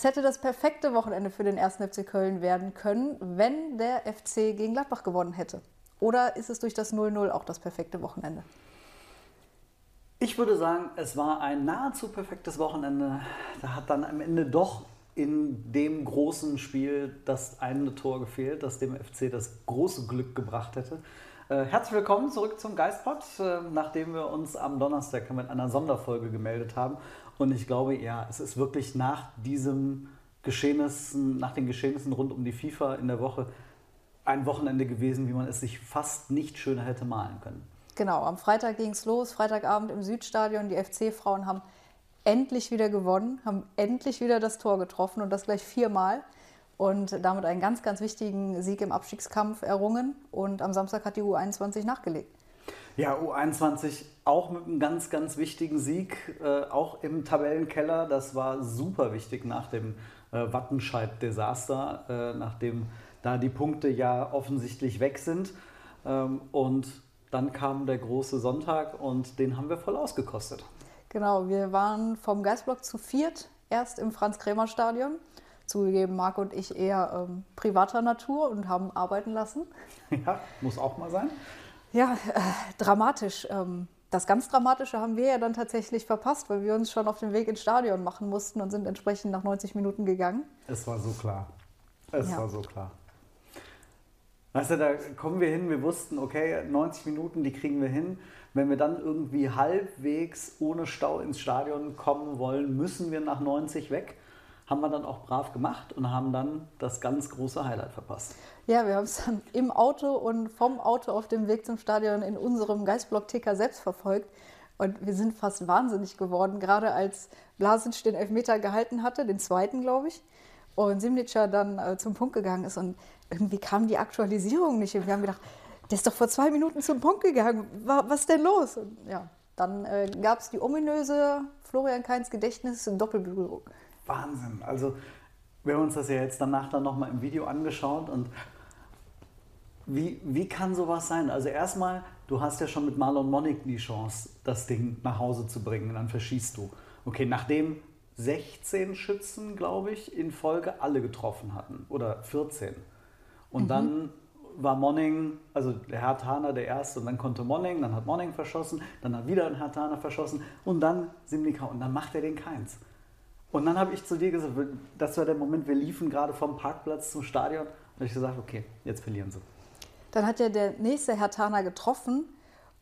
Es hätte das perfekte Wochenende für den 1. FC Köln werden können, wenn der FC gegen Gladbach gewonnen hätte. Oder ist es durch das 0-0 auch das perfekte Wochenende? Ich würde sagen, es war ein nahezu perfektes Wochenende. Da hat dann am Ende doch in dem großen Spiel das eine Tor gefehlt, das dem FC das große Glück gebracht hätte. Äh, herzlich willkommen zurück zum Geistpod, äh, nachdem wir uns am Donnerstag mit einer Sonderfolge gemeldet haben. Und ich glaube, ja, es ist wirklich nach diesem Geschehnissen, nach den Geschehnissen rund um die FIFA in der Woche ein Wochenende gewesen, wie man es sich fast nicht schöner hätte malen können. Genau, am Freitag ging es los, Freitagabend im Südstadion. Die FC-Frauen haben endlich wieder gewonnen, haben endlich wieder das Tor getroffen und das gleich viermal. Und damit einen ganz, ganz wichtigen Sieg im Abstiegskampf errungen. Und am Samstag hat die U21 nachgelegt. Ja, U21 auch mit einem ganz, ganz wichtigen Sieg, äh, auch im Tabellenkeller. Das war super wichtig nach dem äh, Wattenscheid-Desaster, äh, nachdem da die Punkte ja offensichtlich weg sind. Ähm, und dann kam der große Sonntag und den haben wir voll ausgekostet. Genau, wir waren vom Geistblock zu viert, erst im Franz-Kremer-Stadion. Zugegeben, Marc und ich eher ähm, privater Natur und haben arbeiten lassen. Ja, muss auch mal sein. Ja, äh, dramatisch. Ähm, das ganz Dramatische haben wir ja dann tatsächlich verpasst, weil wir uns schon auf den Weg ins Stadion machen mussten und sind entsprechend nach 90 Minuten gegangen. Es war so klar. Es Ja. war so klar. Weißt du, da kommen wir hin, wir wussten, okay, 90 Minuten, die kriegen wir hin. Wenn wir dann irgendwie halbwegs ohne Stau ins Stadion kommen wollen, müssen wir nach 90 weg. Haben wir dann auch brav gemacht und haben dann das ganz große Highlight verpasst. Ja, wir haben es dann im Auto und vom Auto auf dem Weg zum Stadion in unserem Geistblock-Ticker selbst verfolgt. Und wir sind fast wahnsinnig geworden, gerade als Blasic den Elfmeter gehalten hatte, den zweiten, glaube ich, und Simnica dann äh, zum Punkt gegangen ist. Und irgendwie kam die Aktualisierung nicht. Und wir haben gedacht, der ist doch vor zwei Minuten zum Punkt gegangen. Wa- Was ist denn los? Und ja, dann äh, gab es die ominöse Florian Kainz Gedächtnis in Doppelberührung. Wahnsinn. Also, wir haben uns das ja jetzt danach dann nochmal im Video angeschaut und wie, wie kann sowas sein? Also erstmal, du hast ja schon mit Marlon Monik die Chance, das Ding nach Hause zu bringen. Und dann verschießt du. Okay, nachdem 16 Schützen, glaube ich, in Folge alle getroffen hatten. Oder 14. Und dann war Monning, also der Herr Taner der Erste und dann konnte Monning, dann hat Monning verschossen, dann hat wieder ein Herr Taner verschossen und dann Simnika und dann macht er den Keins. Und dann habe ich zu dir gesagt, das war der Moment, wir liefen gerade vom Parkplatz zum Stadion und ich gesagt, okay, jetzt verlieren sie. Dann hat ja der nächste Herr Tana getroffen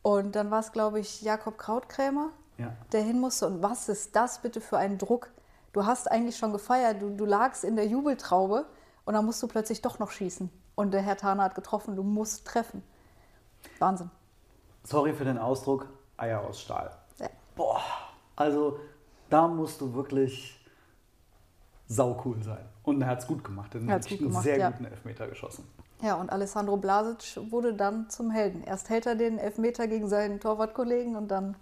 und dann war es, glaube ich, Jakob Krautkrämer, Ja. der hin musste. Und was ist das bitte für ein Druck? Du hast eigentlich schon gefeiert, du, du lagst in der Jubeltraube und dann musst du plötzlich doch noch schießen. Und der Herr Tana hat getroffen, du musst treffen. Wahnsinn. Sorry für den Ausdruck, Eier aus Stahl. Ja. Boah, also da musst du wirklich saucool sein. Und er hat es gut gemacht. Er hat gut einen gemacht, sehr ja. guten Elfmeter geschossen. Ja, und Alessandro Blasic wurde dann zum Helden. Erst hält er den Elfmeter gegen seinen Torwartkollegen und dann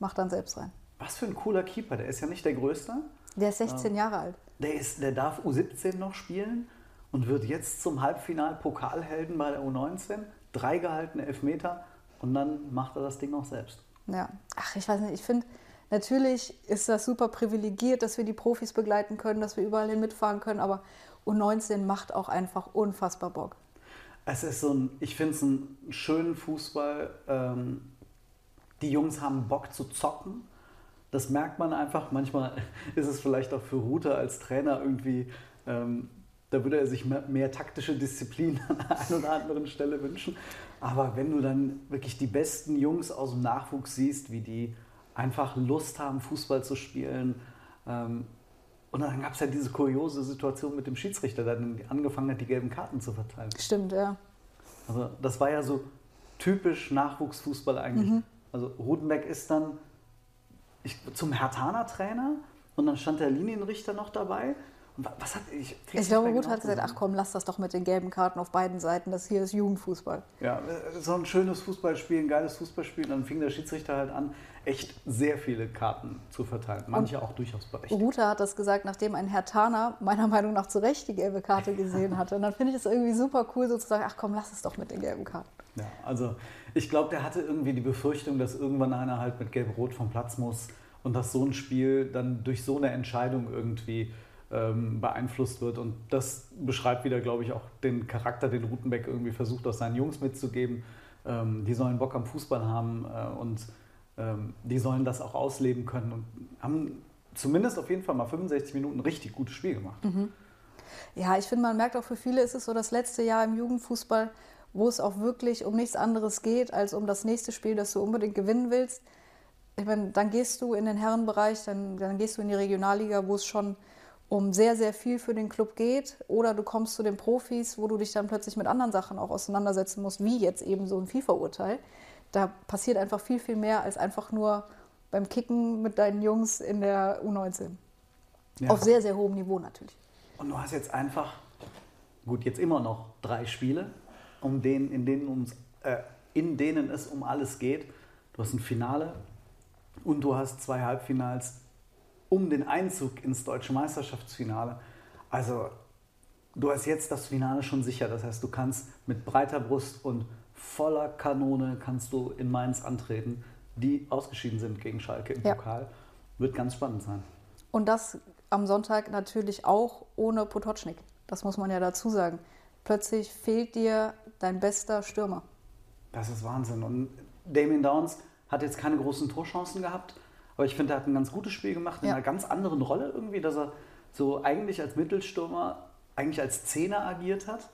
macht er ihn selbst rein. Was für ein cooler Keeper, der ist ja nicht der Größte. Der ist 16 Jahre alt. Der, ist, der darf U17 noch spielen und wird jetzt zum Halbfinal Pokalhelden bei der U19. Drei gehaltene Elfmeter und dann macht er das Ding noch selbst. Ja, ach, ich weiß nicht, ich finde, natürlich ist das super privilegiert, dass wir die Profis begleiten können, dass wir überall hin mitfahren können, aber U19 macht auch einfach unfassbar Bock. Es ist so ein, ich finde es einen schönen Fußball. Ähm, die Jungs haben Bock zu zocken. Das merkt man einfach. Manchmal ist es vielleicht auch für Rute als Trainer irgendwie ähm, da würde er sich mehr, mehr taktische Disziplin an der einen oder anderen Stelle wünschen. Aber wenn du dann wirklich die besten Jungs aus dem Nachwuchs siehst, wie die einfach Lust haben, Fußball zu spielen. Ähm, und dann gab es ja diese kuriose Situation mit dem Schiedsrichter, der dann angefangen hat, die gelben Karten zu verteilen. Stimmt, ja. Also das war ja so typisch Nachwuchsfußball eigentlich. Mhm. Also Rudenbeck ist dann ich, zum Hertaner Trainer und dann stand der Linienrichter noch dabei. Und wa- was hat ich? Ich glaube, Ruth genau hat gesagt, ach komm, lass das doch mit den gelben Karten auf beiden Seiten. Das hier ist Jugendfußball. Ja, äh, so ein schönes Fußballspiel, ein geiles Fußballspiel. Dann fing der Schiedsrichter halt an, echt sehr viele Karten zu verteilen. Manche auch durchaus berechtigt. Rute hat das gesagt, nachdem ein Herr Tana meiner Meinung nach zu Recht die gelbe Karte gesehen hatte. Und dann finde ich es irgendwie super cool, sozusagen, ach komm, lass es doch mit den gelben Karten. Ja, also ich glaube, der hatte irgendwie die Befürchtung, dass irgendwann einer halt mit Gelb-Rot vom Platz muss und dass so ein Spiel dann durch so eine Entscheidung irgendwie ähm, beeinflusst wird. Und das beschreibt wieder, glaube ich, auch den Charakter, den Rutenbeck irgendwie versucht, aus seinen Jungs mitzugeben. Ähm, die sollen Bock am Fußball haben äh, und die sollen das auch ausleben können und haben zumindest auf jeden Fall mal 65 Minuten richtig gutes Spiel gemacht. Ja, ich finde, man merkt auch für viele ist es so das letzte Jahr im Jugendfußball, wo es auch wirklich um nichts anderes geht, als um das nächste Spiel, das du unbedingt gewinnen willst. Ich meine, dann gehst du in den Herrenbereich, dann, dann gehst du in die Regionalliga, wo es schon um sehr, sehr viel für den Club geht. Oder du kommst zu den Profis, wo du dich dann plötzlich mit anderen Sachen auch auseinandersetzen musst, wie jetzt eben so ein FIFA-Urteil. Da passiert einfach viel, viel mehr als einfach nur beim Kicken mit deinen Jungs in der U19. Ja. Auf sehr, sehr hohem Niveau natürlich. Und du hast jetzt einfach, gut, jetzt immer noch drei Spiele, um denen, in, denen ums, äh, in denen es um alles geht. Du hast ein Finale und du hast zwei Halbfinals um den Einzug ins deutsche Meisterschaftsfinale. Also du hast jetzt das Finale schon sicher. Das heißt, du kannst mit breiter Brust und voller Kanone kannst du in Mainz antreten, die ausgeschieden sind gegen Schalke im Ja. Pokal. Wird ganz spannend sein. Und das am Sonntag natürlich auch ohne Potocznik. Das muss man ja dazu sagen. Plötzlich fehlt dir dein bester Stürmer. Das ist Wahnsinn. Und Damien Downs hat jetzt keine großen Torchancen gehabt, aber ich finde, er hat ein ganz gutes Spiel gemacht in Ja. einer ganz anderen Rolle irgendwie, dass er so eigentlich als Mittelstürmer, eigentlich als Zehner agiert hat.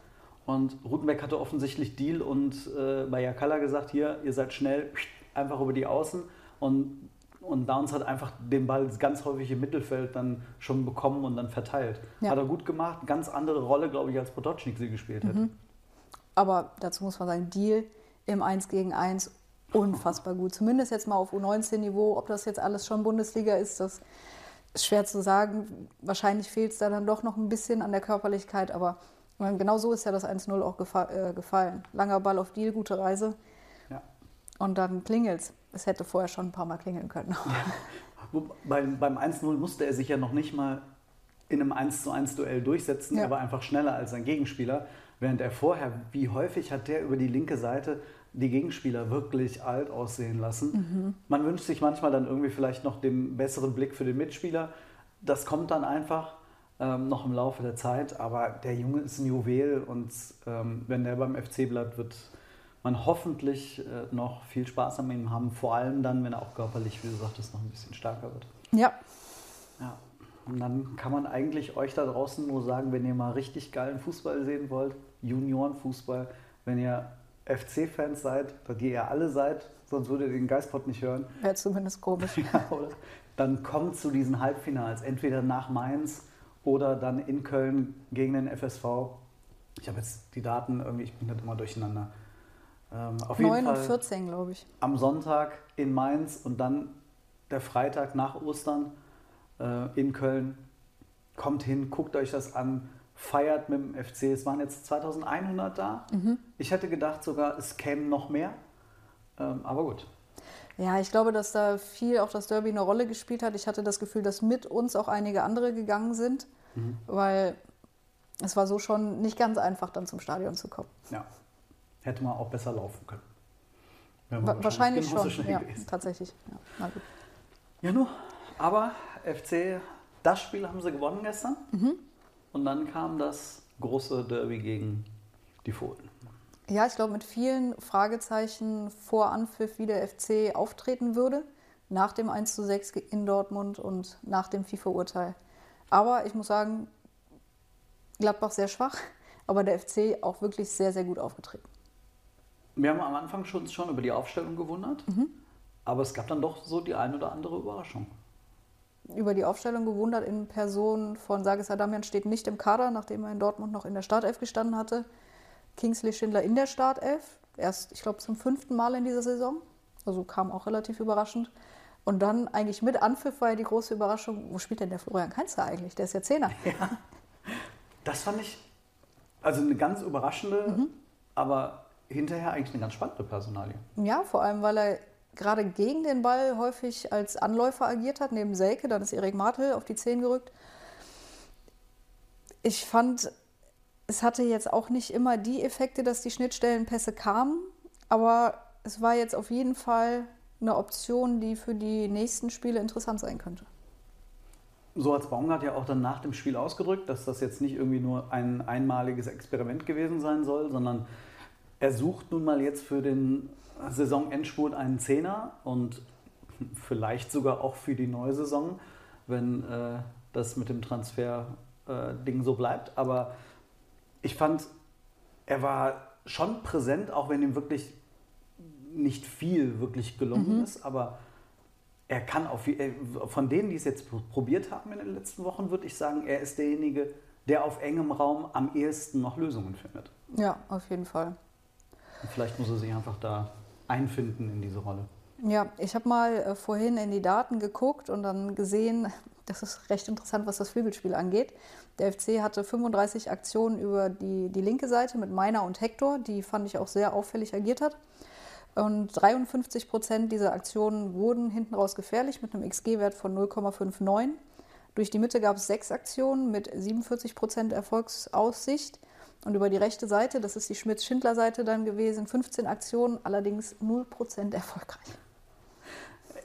Und Rutenbeck hatte offensichtlich Deal und äh, bei Jakalla gesagt, hier, ihr seid schnell, einfach über die Außen. Und, und Downs hat einfach den Ball ganz häufig im Mittelfeld dann schon bekommen und dann verteilt. Ja. Hat er gut gemacht, ganz andere Rolle, glaube ich, als Potocznik sie gespielt hätte. Aber dazu muss man sagen, Deal im 1 gegen 1 unfassbar gut. Zumindest jetzt mal auf U19-Niveau. Ob das jetzt alles schon Bundesliga ist, das ist schwer zu sagen. Wahrscheinlich fehlt es da dann doch noch ein bisschen an der Körperlichkeit, aber meine, genau so ist ja das 1-0 auch gefa äh, gefallen. Langer Ball auf Deal, gute Reise Ja. und dann klingelt's. Es hätte vorher schon ein paar Mal klingeln können. Wo- Beim, beim 1-0 musste er sich ja noch nicht mal in einem 1 zu 1 Duell durchsetzen. Ja. Er war einfach schneller als sein Gegenspieler. Während er vorher, wie häufig hat der über die linke Seite die Gegenspieler wirklich alt aussehen lassen. Man wünscht sich manchmal dann irgendwie vielleicht noch den besseren Blick für den Mitspieler. Das kommt dann einfach ähm, noch im Laufe der Zeit. Aber der Junge ist ein Juwel und ähm, wenn der beim FC bleibt, wird man hoffentlich äh, noch viel Spaß an ihm haben. Vor allem dann, wenn er auch körperlich, wie du sagtest, noch ein bisschen stärker wird. ja, Ja. Und dann kann man eigentlich euch da draußen nur sagen, wenn ihr mal richtig geilen Fußball sehen wollt, Juniorenfußball, wenn ihr FC-Fans seid, die ihr alle seid, sonst würdet ihr den Geistpot nicht hören, wäre zumindest komisch. ja, oder? dann kommt zu diesen Halbfinals, entweder nach Mainz oder dann in Köln gegen den FSV. Ich habe jetzt die Daten irgendwie, ich bin halt immer durcheinander. Ähm, auf jeden 9 und Fall 14, glaube ich. am Sonntag in Mainz und dann der Freitag nach Ostern äh, in Köln. Kommt hin, guckt euch das an, feiert mit dem FC. Es waren jetzt 2100 da. Ich hätte gedacht sogar, es kämen noch mehr. Ähm, aber gut. Ja, ich glaube, dass da viel auch das Derby eine Rolle gespielt hat. Ich hatte das Gefühl, dass mit uns auch einige andere gegangen sind, weil es war so schon nicht ganz einfach, dann zum Stadion zu kommen. Ja. Hätte man auch besser laufen können. Wa wahrscheinlich genauso schon, ja, tatsächlich. Ja, na gut. Ja, nur. Aber FC, das Spiel haben sie gewonnen gestern. Und dann kam das große Derby gegen die Fohlen. Ja, ich glaube, mit vielen Fragezeichen vor Anpfiff, wie der FC auftreten würde, nach dem 1 zu 6 in Dortmund und nach dem FIFA-Urteil. Aber ich muss sagen, Gladbach sehr schwach, aber der FC auch wirklich sehr, sehr gut aufgetreten. Wir haben am Anfang schon, schon über die Aufstellung gewundert, Mhm. aber es gab dann doch so die ein oder andere Überraschung. Über die Aufstellung gewundert in Person von Sages Adamian steht nicht im Kader, nachdem er in Dortmund noch in der Startelf gestanden hatte. Kingsley Schindler in der Startelf, erst, ich glaube, zum fünften Mal in dieser Saison. Also kam auch relativ überraschend. Und dann eigentlich mit Anpfiff war ja die große Überraschung, wo spielt denn der Florian Kainzer eigentlich? Der ist ja Zehner. Das fand ich also eine ganz überraschende, Mhm. aber hinterher eigentlich eine ganz spannende Personalie. Ja, vor allem, weil er gerade gegen den Ball häufig als Anläufer agiert hat, neben Selke. Dann ist Erik Martel auf die Zehen gerückt. Ich fand, es hatte jetzt auch nicht immer die Effekte, dass die Schnittstellenpässe kamen, aber es war jetzt auf jeden Fall eine Option, die für die nächsten Spiele interessant sein könnte. So hat Baumgart ja auch dann nach dem Spiel ausgedrückt, dass das jetzt nicht irgendwie nur ein einmaliges Experiment gewesen sein soll, sondern er sucht nun mal jetzt für den Saisonendspurt einen Zehner und vielleicht sogar auch für die neue Saison, wenn äh, das mit dem Transfer-Ding so bleibt. Aber ich fand, er war schon präsent, auch wenn ihm wirklich nicht viel wirklich gelungen ist, aber er kann auf, äh, von denen, die es jetzt pr- probiert haben in den letzten Wochen, würde ich sagen, er ist derjenige, der auf engem Raum am ehesten noch Lösungen findet. Ja, auf jeden Fall. Und vielleicht muss er sich einfach da einfinden in diese Rolle. Ja, ich habe mal äh, vorhin in die Daten geguckt und dann gesehen, das ist recht interessant, was das Flügelspiel angeht. Der FC hatte 35 Aktionen über die, die linke Seite mit Meiner und Hector, die fand ich auch sehr auffällig agiert hat. Und 53 Prozent dieser Aktionen wurden hinten raus gefährlich mit einem XG-Wert von 0,59. Durch die Mitte gab es sechs Aktionen mit 47 Prozent Erfolgsaussicht. Und über die rechte Seite, das ist die Schmitz-Schindler-Seite dann gewesen, 15 Aktionen, allerdings 0 Prozent erfolgreich.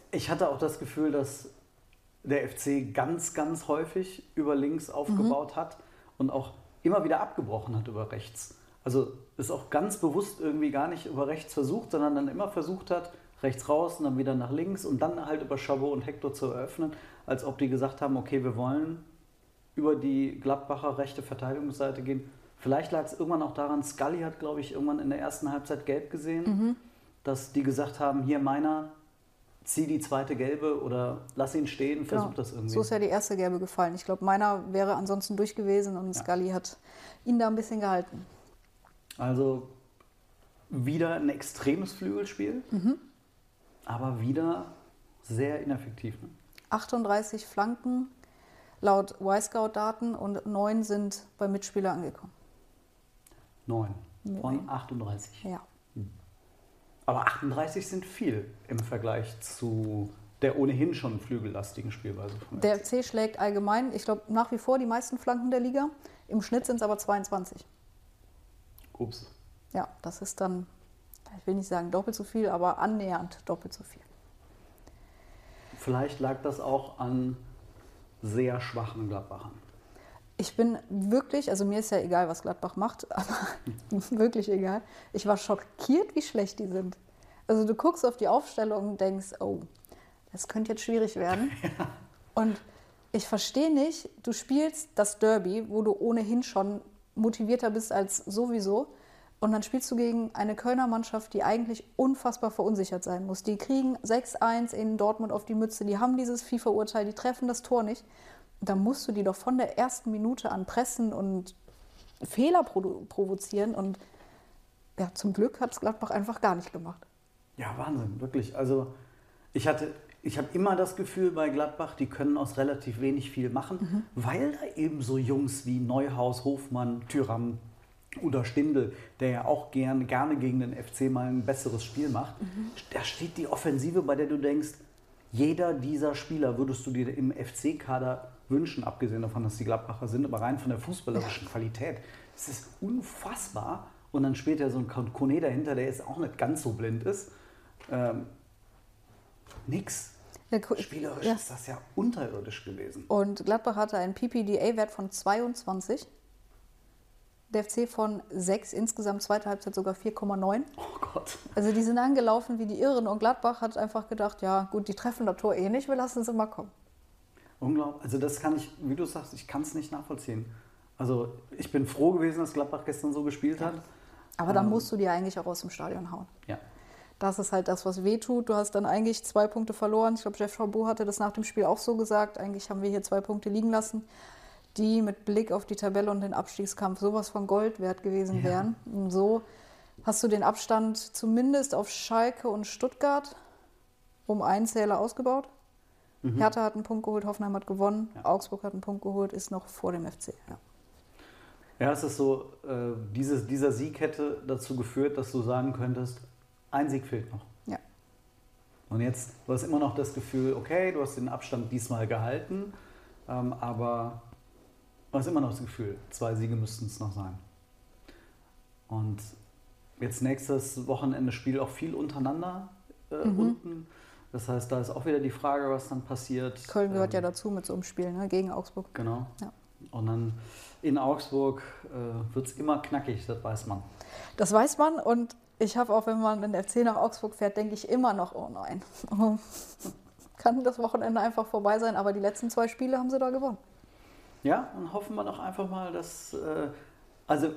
Ich hatte auch das Gefühl, dass der FC ganz, ganz häufig über links aufgebaut hat und auch immer wieder abgebrochen hat über rechts. Also ist auch ganz bewusst irgendwie gar nicht über rechts versucht, sondern dann immer versucht hat, rechts raus und dann wieder nach links und dann halt über Chabot und Hector zu eröffnen, als ob die gesagt haben, okay, wir wollen über die Gladbacher rechte Verteidigungsseite gehen. Vielleicht lag es irgendwann auch daran, Scully hat, glaube ich, irgendwann in der ersten Halbzeit gelb gesehen, dass die gesagt haben, hier meiner, zieh die zweite gelbe oder lass ihn stehen, versuch Genau. das irgendwie. So ist ja die erste Gelbe gefallen. Ich glaube, meiner wäre ansonsten durch gewesen und Scully hat ihn da ein bisschen gehalten. Also wieder ein extremes Flügelspiel, Mhm. aber wieder sehr ineffektiv. Ne? 38 Flanken laut Y-Scout-Daten und neun sind beim Mitspieler angekommen. Neun von 38. Ja. Aber 38 sind viel im Vergleich zu der ohnehin schon flügellastigen Spielweise von Der FC schlägt allgemein, ich glaube, nach wie vor die meisten Flanken der Liga. Im Schnitt sind es aber 22. Ups. Ja, das ist dann, ich will nicht sagen doppelt so viel, aber annähernd doppelt so viel. Vielleicht lag das auch an sehr schwachen Gladbachern. Ich bin wirklich, also mir ist ja egal, was Gladbach macht, aber wirklich egal. Ich war schockiert, wie schlecht die sind. Also du guckst auf die Aufstellung und denkst, oh, das könnte jetzt schwierig werden. Und ich verstehe nicht, du spielst das Derby, wo du ohnehin schon motivierter bist als sowieso. Und dann spielst du gegen eine Kölner Mannschaft, die eigentlich unfassbar verunsichert sein muss. Die kriegen 6-1 in Dortmund auf die Mütze, die haben dieses FIFA-Urteil, die treffen das Tor nicht. Da musst du die doch von der ersten Minute an pressen und Fehler provozieren. Und ja, zum Glück hat es Gladbach einfach gar nicht gemacht. Ja, Wahnsinn, wirklich. Also ich hatte, ich habe immer das Gefühl bei Gladbach, die können aus relativ wenig viel machen, weil da eben so Jungs wie Neuhaus, Hofmann, Tyram oder Stindl, der ja auch gern, gerne gegen den FC mal ein besseres Spiel macht, da steht die Offensive, bei der du denkst, jeder dieser Spieler würdest du dir im FC-Kader wünschen, abgesehen davon, dass die Gladbacher sind, aber rein von der fußballerischen Qualität. Es ist unfassbar. Und dann spielt ja so ein Kone dahinter, der jetzt auch nicht ganz so blind ist. Ähm, nix. Ja, gu- Spielerisch ja. ist das ja unterirdisch gewesen. Und Gladbach hatte einen PPDA-Wert von 22. Der FC von 6, insgesamt zweite Halbzeit sogar 4,9. Oh Gott. Also die sind angelaufen wie die Irren und Gladbach hat einfach gedacht, ja gut, die treffen das Tor eh nicht, wir lassen sie mal kommen. Unglaublich. Also das kann ich, wie du sagst, ich kann es nicht nachvollziehen. Also ich bin froh gewesen, dass Gladbach gestern so gespielt hat. Aber dann musst du die eigentlich auch aus dem Stadion hauen. Ja. Das ist halt das, was weh tut. Du hast dann eigentlich zwei Punkte verloren. Ich glaube, Jeff Chabot hatte das nach dem Spiel auch so gesagt. Eigentlich haben wir hier zwei Punkte liegen lassen, die mit Blick auf die Tabelle und den Abstiegskampf sowas von Gold wert gewesen Ja. wären. Und so hast du den Abstand zumindest auf Schalke und Stuttgart um einen Zähler ausgebaut. Hertha hat einen Punkt geholt, Hoffenheim hat gewonnen, Augsburg hat einen Punkt geholt, ist noch vor dem FC. Ja. Ja, es ist so, äh, dieses, dieser Sieg hätte dazu geführt, dass du sagen könntest, ein Sieg fehlt noch. ja. Und jetzt, du hast immer noch das Gefühl, okay, du hast den Abstand diesmal gehalten, ähm, aber du hast immer noch das Gefühl, zwei Siege müssten es noch sein. Und jetzt nächstes Wochenende spielt auch viel untereinander äh, Mhm. unten. Das heißt, da ist auch wieder die Frage, was dann passiert. Köln gehört ja Ähm, dazu mit so einem Spiel ne? gegen Augsburg. Genau. Ja. Und dann in Augsburg äh, wird es immer knackig, das weiß man. Das weiß man und ich habe auch, wenn man in der FC nach Augsburg fährt, denke ich immer noch, oh nein. Oh, Kann das Wochenende einfach vorbei sein, aber die letzten zwei Spiele haben sie da gewonnen. Ja, und hoffen wir doch einfach mal, dass. Äh, also,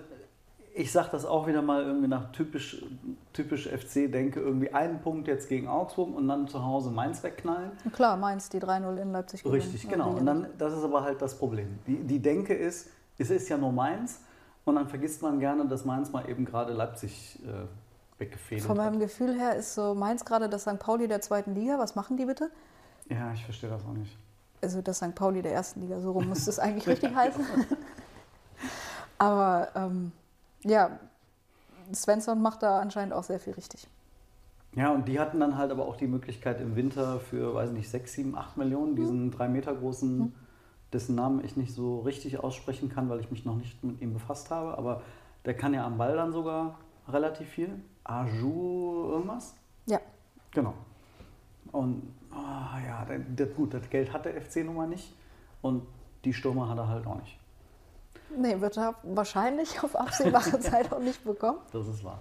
ich sage das auch wieder mal irgendwie nach typisch, typisch FC, denke irgendwie einen Punkt jetzt gegen Augsburg und dann zu Hause Mainz wegknallen. Klar, Mainz die 3-0 in Leipzig gewinnen. Richtig, genau. Und dann, das ist aber halt das Problem. Die, die Denke ist, es ist ja nur Mainz und dann vergisst man gerne, dass Mainz mal eben gerade Leipzig äh, weggefedert Von hat. meinem Gefühl her ist so Mainz gerade das St. Pauli der zweiten Liga. Was machen die bitte? Ja, ich verstehe das auch nicht. Also das St. Pauli der ersten Liga, so rum müsste es eigentlich richtig heißen. Aber ähm, ja, Svensson macht da anscheinend auch sehr viel richtig. Ja, und die hatten dann halt aber auch die Möglichkeit im Winter für, weiß nicht, 6, 7, 8 Millionen, diesen drei Meter großen, dessen Namen ich nicht so richtig aussprechen kann, weil ich mich noch nicht mit ihm befasst habe, aber der kann ja am Ball dann sogar relativ viel. Aju irgendwas? Ja, Genau. Und ah, ja, der, gut, das Geld hat der FC nun mal nicht und die Stürmer hat er halt auch nicht. nee, wird er wahrscheinlich auf absehbare Zeit auch nicht bekommen. Das ist wahr.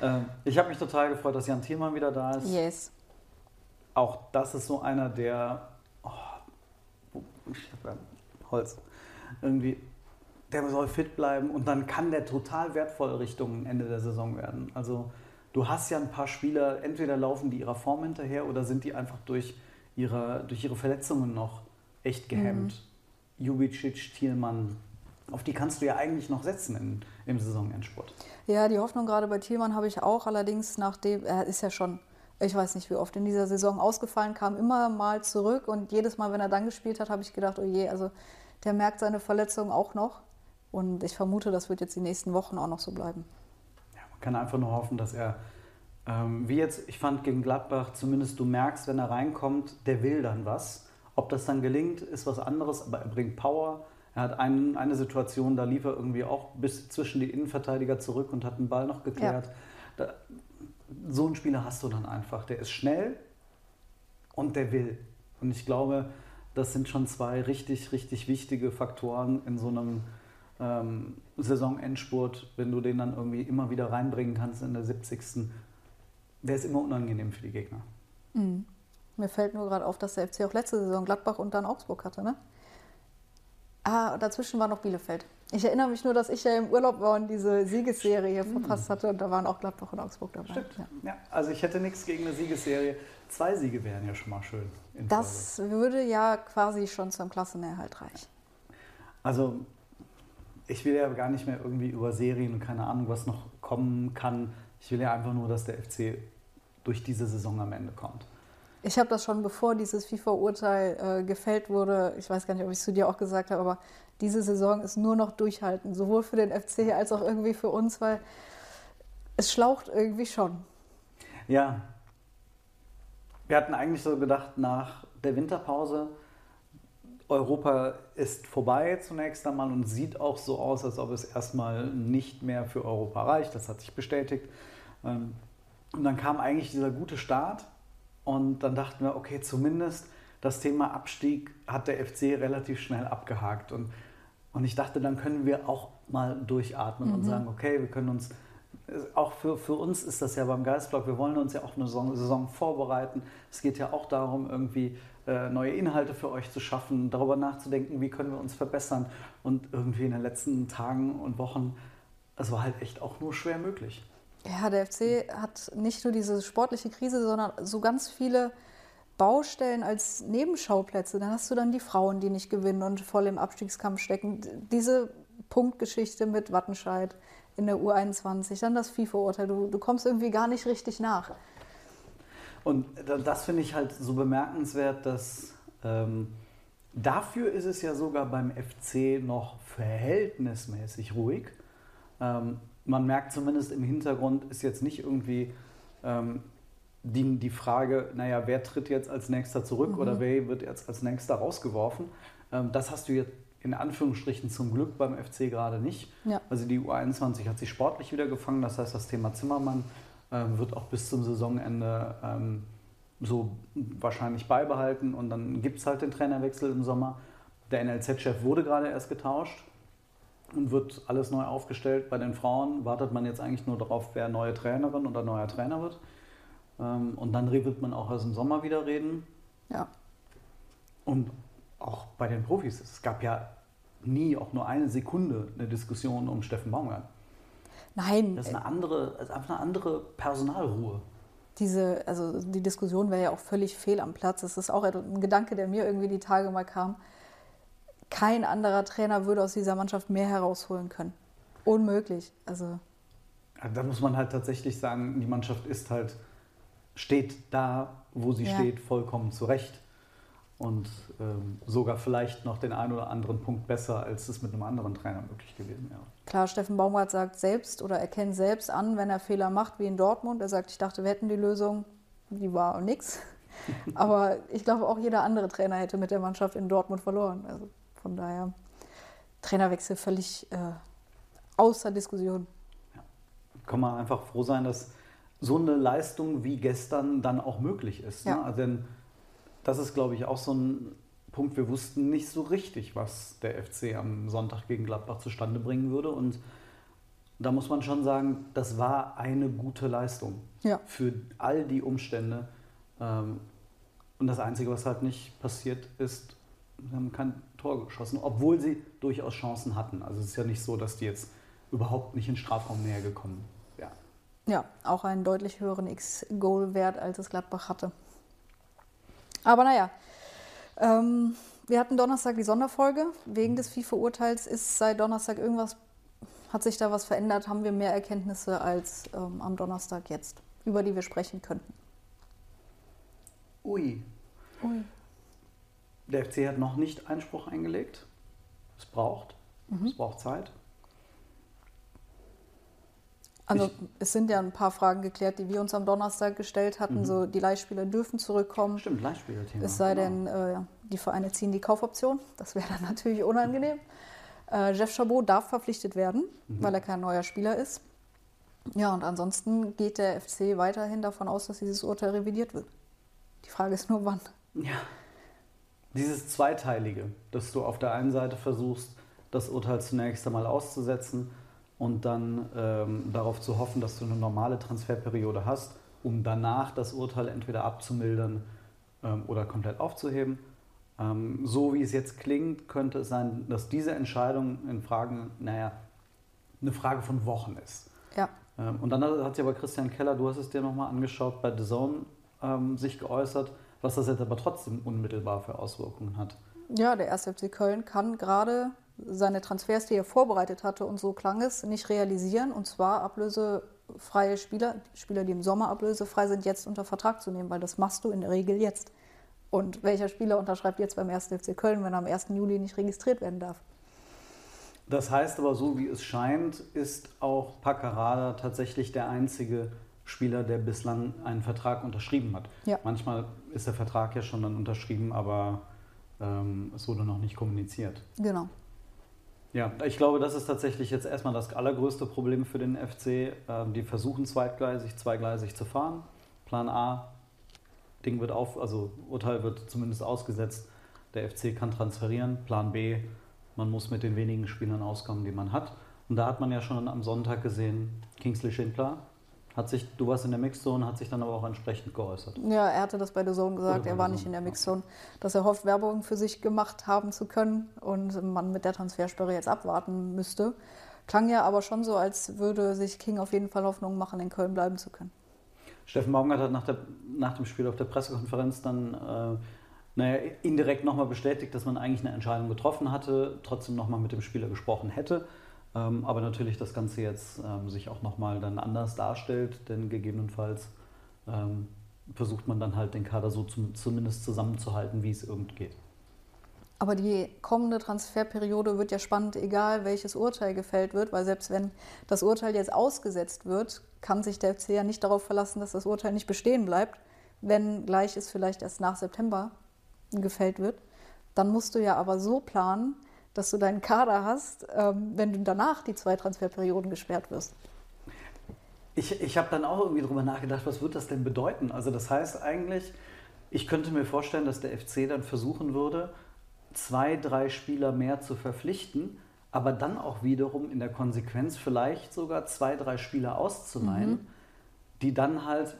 Ähm, ich habe mich total gefreut, dass Jan Thielmann wieder da ist. Yes. auch das ist so einer, der, oh, ich hab ja Holz, irgendwie, der soll fit bleiben und dann kann der total wertvoll Richtung Ende der Saison werden. Also du hast ja ein paar Spieler, entweder laufen die ihrer Form hinterher oder sind die einfach durch ihre, durch ihre Verletzungen noch echt gehemmt. Jubicic, Thielmann, auf die kannst du ja eigentlich noch setzen in, im Saisonendspurt. Ja, die Hoffnung gerade bei Thielmann habe ich auch. Allerdings nachdem, er ist ja schon, ich weiß nicht wie oft in dieser Saison ausgefallen, kam immer mal zurück und jedes Mal, wenn er dann gespielt hat, habe ich gedacht, oh je, also der merkt seine Verletzung auch noch. Und ich vermute, das wird jetzt die nächsten Wochen auch noch so bleiben. Ja, man kann einfach nur hoffen, dass er, ähm, wie jetzt, ich fand gegen Gladbach, zumindest du merkst, wenn er reinkommt, der will dann was. Ob das dann gelingt, ist was anderes, aber er bringt Power. Er hat einen, eine Situation, da lief er irgendwie auch bis zwischen die Innenverteidiger zurück und hat den Ball noch geklärt. Da, so einen Spieler hast du dann einfach. Der ist schnell und der will. Und ich glaube, das sind schon zwei richtig, richtig wichtige Faktoren in so einem ähm, Saisonendspurt, wenn du den dann irgendwie immer wieder reinbringen kannst in der 70. Der ist immer unangenehm für die Gegner. Mir fällt nur gerade auf, dass der FC auch letzte Saison Gladbach und dann Augsburg hatte, ne? Ah, dazwischen war noch Bielefeld. Ich erinnere mich nur, dass ich ja im Urlaub war und diese Siegesserie verpasst hatte und da waren auch Gladbach und Augsburg dabei. Stimmt. Ja. Ja, also ich hätte nichts gegen eine Siegesserie. Zwei Siege wären ja schon mal schön. In Folge. Das würde ja quasi schon zum Klassenerhalt reichen. Also ich will ja gar nicht mehr irgendwie über Serien und keine Ahnung, was noch kommen kann. Ich will ja einfach nur, dass der FC durch diese Saison am Ende kommt. Ich habe das schon, bevor dieses FIFA-Urteil äh, gefällt wurde, ich weiß gar nicht, ob ich es zu dir auch gesagt habe, aber diese Saison ist nur noch durchhalten, sowohl für den FC als auch irgendwie für uns, weil es schlaucht irgendwie schon. Ja, wir hatten eigentlich so gedacht, nach der Winterpause, Europa ist vorbei zunächst einmal und sieht auch so aus, als ob es erstmal nicht mehr für Europa reicht. Das hat sich bestätigt. Ähm, Und dann kam eigentlich dieser gute Start und dann dachten wir, okay, zumindest das Thema Abstieg hat der FC relativ schnell abgehakt. Und, und ich dachte, dann können wir auch mal durchatmen und sagen, okay, wir können uns auch für, für uns ist das ja beim Geistblock, wir wollen uns ja auch eine Saison, Saison vorbereiten. Es geht ja auch darum, irgendwie äh, neue Inhalte für euch zu schaffen, darüber nachzudenken, wie können wir uns verbessern. Und irgendwie in den letzten Tagen und Wochen, es war halt echt auch nur schwer möglich. Ja, der FC hat nicht nur diese sportliche Krise, sondern so ganz viele Baustellen als Nebenschauplätze. Dann hast du dann die Frauen, die nicht gewinnen und voll im Abstiegskampf stecken. Diese Punktgeschichte mit Wattenscheid in der U21, dann das FIFA-Urteil. Du, du kommst irgendwie gar nicht richtig nach. Und das finde ich halt so bemerkenswert, dass ähm, dafür ist es ja sogar beim FC noch verhältnismäßig ruhig. Ähm, man merkt zumindest im Hintergrund ist jetzt nicht irgendwie ähm, die, die Frage, naja, wer tritt jetzt als nächster zurück mhm. oder wer wird jetzt als nächster rausgeworfen. Ähm, das hast du jetzt in Anführungsstrichen zum Glück beim FC gerade nicht. Ja. Also die U21 hat sich sportlich wieder gefangen, das heißt, das Thema Zimmermann äh, wird auch bis zum Saisonende ähm, so wahrscheinlich beibehalten und dann gibt es halt den Trainerwechsel im Sommer. Der NLZ-Chef wurde gerade erst getauscht und wird alles neu aufgestellt. Bei den Frauen wartet man jetzt eigentlich nur darauf, wer neue Trainerin oder neuer Trainer wird. Ähm, und dann wird man auch erst im Sommer wieder reden. Ja. Und auch bei den Profis, es gab ja nie auch nur eine Sekunde eine Diskussion um Steffen Baumgart. Nein. Das ist eine andere, also einfach eine andere Personalruhe. Diese, also die Diskussion wäre ja auch völlig fehl am Platz. Das ist auch ein Gedanke, der mir irgendwie die Tage mal kam. Kein anderer Trainer würde aus dieser Mannschaft mehr herausholen können. Unmöglich. Also. Da muss man halt tatsächlich sagen, die Mannschaft ist halt, steht da, wo sie ja. steht, vollkommen zurecht und ähm, sogar vielleicht noch den einen oder anderen Punkt besser, als es mit einem anderen Trainer möglich gewesen wäre. Klar, Steffen Baumgart sagt selbst oder erkennt selbst an, wenn er Fehler macht, wie in Dortmund. Er sagt, ich dachte, wir hätten die Lösung, die war nix. Aber ich glaube, auch jeder andere Trainer hätte mit der Mannschaft in Dortmund verloren. Also von daher Trainerwechsel völlig äh, außer Diskussion. Ja. Kann man einfach froh sein, dass so eine Leistung wie gestern dann auch möglich ist. Ne? Ja. Ne? Denn das ist, glaube ich, auch so ein Punkt. Wir wussten nicht so richtig, was der FC am Sonntag gegen Gladbach zustande bringen würde. Und da muss man schon sagen, das war eine gute Leistung ja. für all die Umstände. Ähm, und das Einzige, was halt nicht passiert ist, sie haben kein Tor geschossen, obwohl sie durchaus Chancen hatten. Also es ist ja nicht so, dass die jetzt überhaupt nicht in Strafraum näher gekommen wären. Ja, auch einen deutlich höheren X-Goal-Wert, als es Gladbach hatte. Aber naja, ähm, wir hatten Donnerstag die Sonderfolge. Wegen des FIFA-Urteils ist seit Donnerstag irgendwas, hat sich da was verändert? Haben wir mehr Erkenntnisse als ähm, am Donnerstag jetzt, über die wir sprechen könnten? Ui. Ui. Der FC hat noch nicht Einspruch eingelegt. Es braucht. Mhm. Es braucht Zeit. Also ich, es sind ja ein paar Fragen geklärt, die wir uns am Donnerstag gestellt hatten. Mhm. So die Leihspieler dürfen zurückkommen. Stimmt, Leihspielerthema. Es sei genau. denn, äh, die Vereine ziehen die Kaufoption. Das wäre dann natürlich unangenehm. Äh, Jeff Chabot darf verpflichtet werden, mhm. weil er kein neuer Spieler ist. Ja, und ansonsten geht der FC weiterhin davon aus, dass dieses Urteil revidiert wird. Die Frage ist nur, wann. Ja. Dieses Zweiteilige, dass du auf der einen Seite versuchst, das Urteil zunächst einmal auszusetzen und dann ähm, darauf zu hoffen, dass du eine normale Transferperiode hast, um danach das Urteil entweder abzumildern ähm, oder komplett aufzuheben. Ähm, so wie es jetzt klingt, könnte es sein, dass diese Entscheidung in Fragen, naja, eine Frage von Wochen ist. Ja. Ähm, und dann hat sich aber Christian Keller, du hast es dir nochmal angeschaut, bei The Zone ähm, sich geäußert, was das jetzt aber trotzdem unmittelbar für Auswirkungen hat. Ja, der 1. FC Köln kann gerade seine Transfers, die er vorbereitet hatte, und so klang es, nicht realisieren. Und zwar ablösefreie Spieler, Spieler, die im Sommer ablösefrei sind, jetzt unter Vertrag zu nehmen, weil das machst du in der Regel jetzt. Und welcher Spieler unterschreibt jetzt beim 1. FC Köln, wenn er am 1. Juli nicht registriert werden darf? Das heißt aber, so wie es scheint, ist auch Paccarada tatsächlich der einzige Spieler, der bislang einen Vertrag unterschrieben hat. Ja. Manchmal ist der Vertrag ja schon dann unterschrieben, aber ähm, es wurde noch nicht kommuniziert. Genau. Ja, ich glaube, das ist tatsächlich jetzt erstmal das allergrößte Problem für den FC. Ähm, die versuchen zweitgleisig, zweigleisig zu fahren. Plan A, Ding wird auf, also Urteil wird zumindest ausgesetzt. Der FC kann transferieren. Plan B, man muss mit den wenigen Spielern auskommen, die man hat. Und da hat man ja schon am Sonntag gesehen, Kingsley Schindler hat sich, du warst in der Mixzone, hat sich dann aber auch entsprechend geäußert. Ja, er hatte das bei The Zone gesagt, er war nicht in der. Mixzone, dass er hofft, Werbung für sich gemacht haben zu können und man mit der Transfersperre jetzt abwarten müsste. Klang ja aber schon so, als würde sich King auf jeden Fall Hoffnung machen, in Köln bleiben zu können. Steffen Baumgart hat nach, der, nach dem Spiel auf der Pressekonferenz dann äh, naja, indirekt nochmal bestätigt, dass man eigentlich eine Entscheidung getroffen hatte, trotzdem nochmal mit dem Spieler gesprochen hätte. Ähm, aber natürlich das Ganze jetzt ähm, sich auch nochmal dann anders darstellt, denn gegebenenfalls ähm, versucht man dann halt den Kader so zum, zumindest zusammenzuhalten, wie es irgend geht. Aber die kommende Transferperiode wird ja spannend, egal welches Urteil gefällt wird, weil selbst wenn das Urteil jetzt ausgesetzt wird, kann sich der FC ja nicht darauf verlassen, dass das Urteil nicht bestehen bleibt, wenn gleich es vielleicht erst nach September gefällt wird. Dann musst du ja aber so planen, dass du deinen Kader hast, ähm, wenn du danach die zwei Transferperioden gesperrt wirst. Ich, ich habe dann auch irgendwie drüber nachgedacht, was wird das denn bedeuten? Also das heißt eigentlich, ich könnte mir vorstellen, dass der FC dann versuchen würde, zwei, drei Spieler mehr zu verpflichten, aber dann auch wiederum in der Konsequenz vielleicht sogar zwei, drei Spieler auszuleihen, die dann halt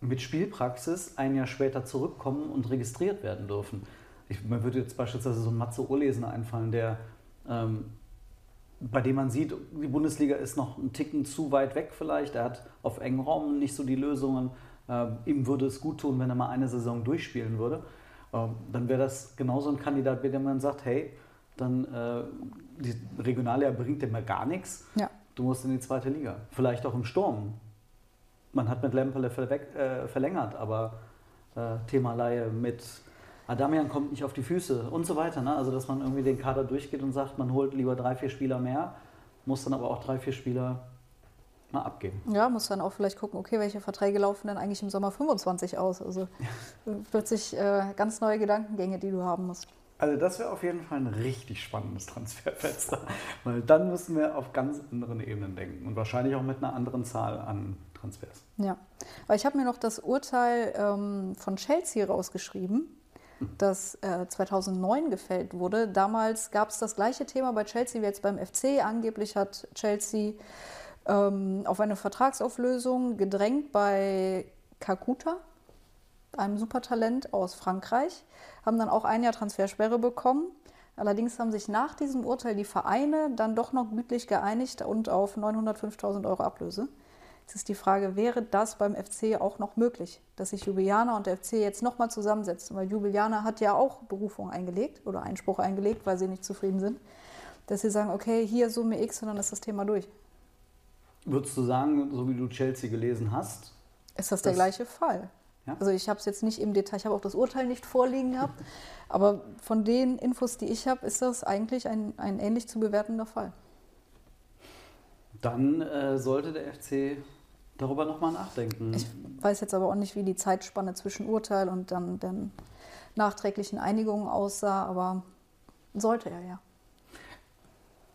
mit Spielpraxis ein Jahr später zurückkommen und registriert werden dürfen. Ich, mir würde jetzt beispielsweise so ein Matze Urlesen einfallen, der ähm, bei dem man sieht, die Bundesliga ist noch einen Ticken zu weit weg vielleicht. Er hat auf engen Raum nicht so die Lösungen. Ähm, ihm würde es gut tun, wenn er mal eine Saison durchspielen würde. Ähm, dann wäre das genauso ein Kandidat, bei dem man sagt, hey, dann äh, die Regionalliga bringt dir mal gar nichts. Ja. Du musst in die zweite Liga. Vielleicht auch im Sturm. Man hat mit Lemperle verweg- äh, verlängert, aber äh, Thema Laie mit Adamian kommt nicht auf die Füße und so weiter. Ne? Also, dass man irgendwie den Kader durchgeht und sagt, man holt lieber drei, vier Spieler mehr, muss dann aber auch drei, vier Spieler mal abgeben. Ja, muss dann auch vielleicht gucken, okay, welche Verträge laufen denn eigentlich im Sommer 25 aus? Also äh, plötzlich äh, ganz neue Gedankengänge, die du haben musst. Also, das wäre auf jeden Fall ein richtig spannendes Transferfenster, weil dann müssen wir auf ganz anderen Ebenen denken und wahrscheinlich auch mit einer anderen Zahl an Transfers. Ja, aber ich habe mir noch das Urteil ähm, von Chelsea rausgeschrieben, das äh, 2009 gefällt wurde. Damals gab es das gleiche Thema bei Chelsea wie jetzt beim FC. Angeblich hat Chelsea ähm, auf eine Vertragsauflösung gedrängt bei Kakuta, einem Supertalent aus Frankreich, haben dann auch ein Jahr Transfersperre bekommen. Allerdings haben sich nach diesem Urteil die Vereine dann doch noch gütlich geeinigt und auf 905.000 Euro Ablöse. Jetzt ist die Frage, wäre das beim FC auch noch möglich, dass sich Jubilianer und der FC jetzt nochmal zusammensetzen? Weil Jubilianer hat ja auch Berufung eingelegt oder Einspruch eingelegt, weil sie nicht zufrieden sind. Dass sie sagen, okay, hier Summe X und dann ist das Thema durch. Würdest du sagen, so wie du Chelsea gelesen hast, Ist das der gleiche Fall? Ja. Also ich habe es jetzt nicht im Detail, ich habe auch das Urteil nicht vorliegen gehabt, aber von den Infos, die ich habe, ist das eigentlich ein, ein ähnlich zu bewertender Fall. dann äh, sollte der FC darüber nochmal nachdenken. Ich weiß jetzt aber auch nicht, wie die Zeitspanne zwischen Urteil und dann den nachträglichen Einigungen aussah, aber sollte er ja.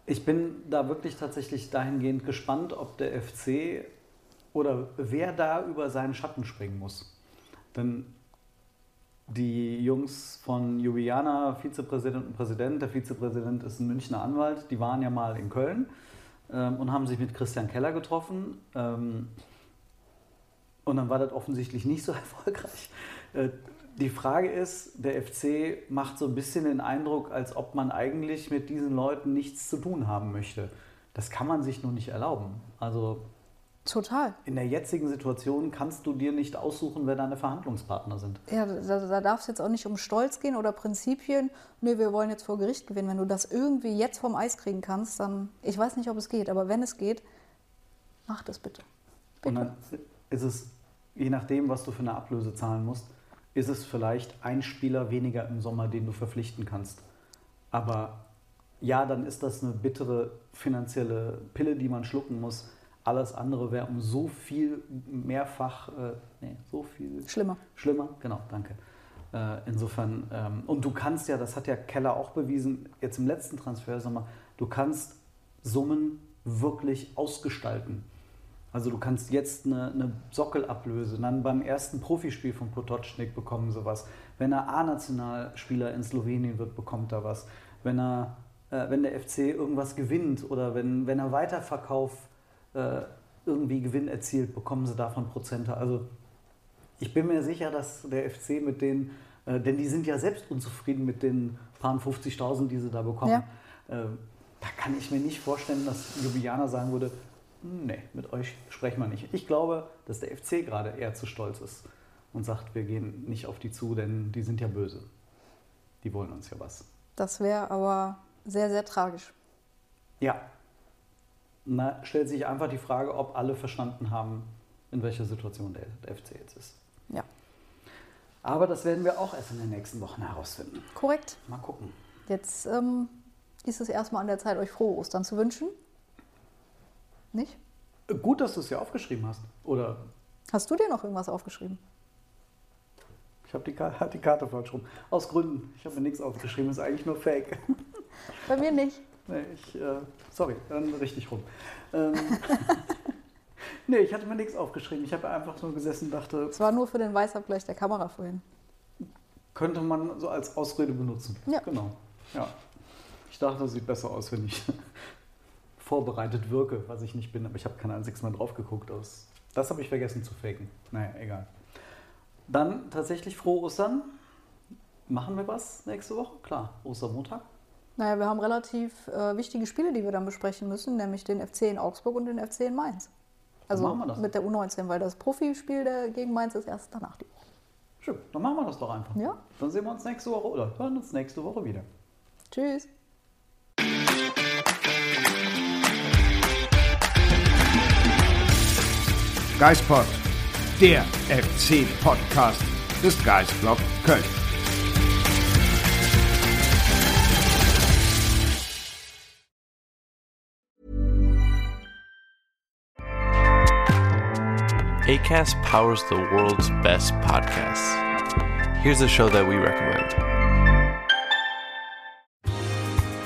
Ich bin da wirklich tatsächlich dahingehend gespannt, ob der FC oder wer da über seinen Schatten springen muss. Denn die Jungs von Juliana, Vizepräsident und Präsident, der Vizepräsident ist ein Münchner Anwalt, die waren ja mal in Köln ähm, und haben sich mit Christian Keller getroffen. Ähm, und dann war das offensichtlich nicht so erfolgreich. Äh, die Frage ist, der FC macht so ein bisschen den Eindruck, als ob man eigentlich mit diesen Leuten nichts zu tun haben möchte. Das kann man sich nur nicht erlauben. Also Total. in der jetzigen Situation kannst du dir nicht aussuchen, wer deine Verhandlungspartner sind. Ja, da, da darf es jetzt auch nicht um Stolz gehen oder Prinzipien. Nö, wir wollen jetzt vor Gericht gewinnen. Wenn du das irgendwie jetzt vom Eis kriegen kannst, dann, ich weiß nicht, ob es geht, aber wenn es geht, mach das bitte. Und dann ist es, je nachdem, was du für eine Ablöse zahlen musst, ist es vielleicht ein Spieler weniger im Sommer, den du verpflichten kannst. Aber ja, dann ist das eine bittere finanzielle Pille, die man schlucken muss. Alles andere wäre um so viel mehrfach, äh, nee, so viel Schlimmer. Schlimmer, genau, danke. Äh, insofern, ähm, und du kannst ja, das hat ja Keller auch bewiesen, jetzt im letzten Transfersommer, du kannst Summen wirklich ausgestalten. Also du kannst jetzt eine, eine Sockelablöse, dann beim ersten Profispiel von Potocznik bekommen sie was. Wenn er A-Nationalspieler in Slowenien wird, bekommt er was. Wenn er äh, wenn der FC irgendwas gewinnt oder wenn, wenn er Weiterverkauf äh, irgendwie Gewinn erzielt, bekommen sie davon Prozente. Also ich bin mir sicher, dass der FC mit den, äh, denn die sind ja selbst unzufrieden mit den paar 50.000, die sie da bekommen. Ja. Äh, da kann ich mir nicht vorstellen, dass Ljubljana sagen würde, nee, mit euch sprechen wir nicht. Ich glaube, dass der FC gerade eher zu stolz ist und sagt, wir gehen nicht auf die zu, denn die sind ja böse. Die wollen uns ja was. Das wäre aber sehr, sehr tragisch. Ja. Na, stellt sich einfach die Frage, ob alle verstanden haben, in welcher Situation der, der FC jetzt ist. Ja, Aber das werden wir auch erst in den nächsten Wochen herausfinden. korrekt. Mal gucken. Jetzt ähm, ist es erstmal an der Zeit, euch frohe Ostern zu wünschen. Nicht? Gut, dass du es ja aufgeschrieben hast. Oder Hast du dir noch irgendwas aufgeschrieben? ich habe die, Ka- hat die Karte falsch rum. Aus Gründen. Ich habe mir nichts aufgeschrieben, ist eigentlich nur Fake. Bei mir nicht. Nee, ich, äh, sorry, dann richtig rum. Ähm, nee, ich hatte mir nichts aufgeschrieben. Ich habe einfach nur gesessen und dachte, Es war nur für den Weißabgleich der Kamera vorhin. könnte man so als Ausrede benutzen. Ja. Genau. Ja. Ich dachte, das sieht besser aus, wenn ich vorbereitet wirke, was ich nicht bin, aber ich habe kein einziges Mal drauf geguckt. Aus. Das habe ich vergessen zu faken. Naja, egal. Dann tatsächlich frohe Ostern. Machen wir was nächste Woche? Klar, Ostermontag. Naja, wir haben relativ äh, wichtige Spiele, die wir dann besprechen müssen, nämlich den FC in Augsburg und den FC in Mainz. Also machen wir das. mit der U19, weil das Profispiel der gegen Mainz ist erst danach die Woche. Schön, dann machen wir das doch einfach. Ja. Dann sehen wir uns nächste Woche oder hören uns nächste Woche wieder. Tschüss. Geispod, der FC-Podcast des Geistblog Köln. ACAST powers the world's best podcasts. Here's a show that we recommend.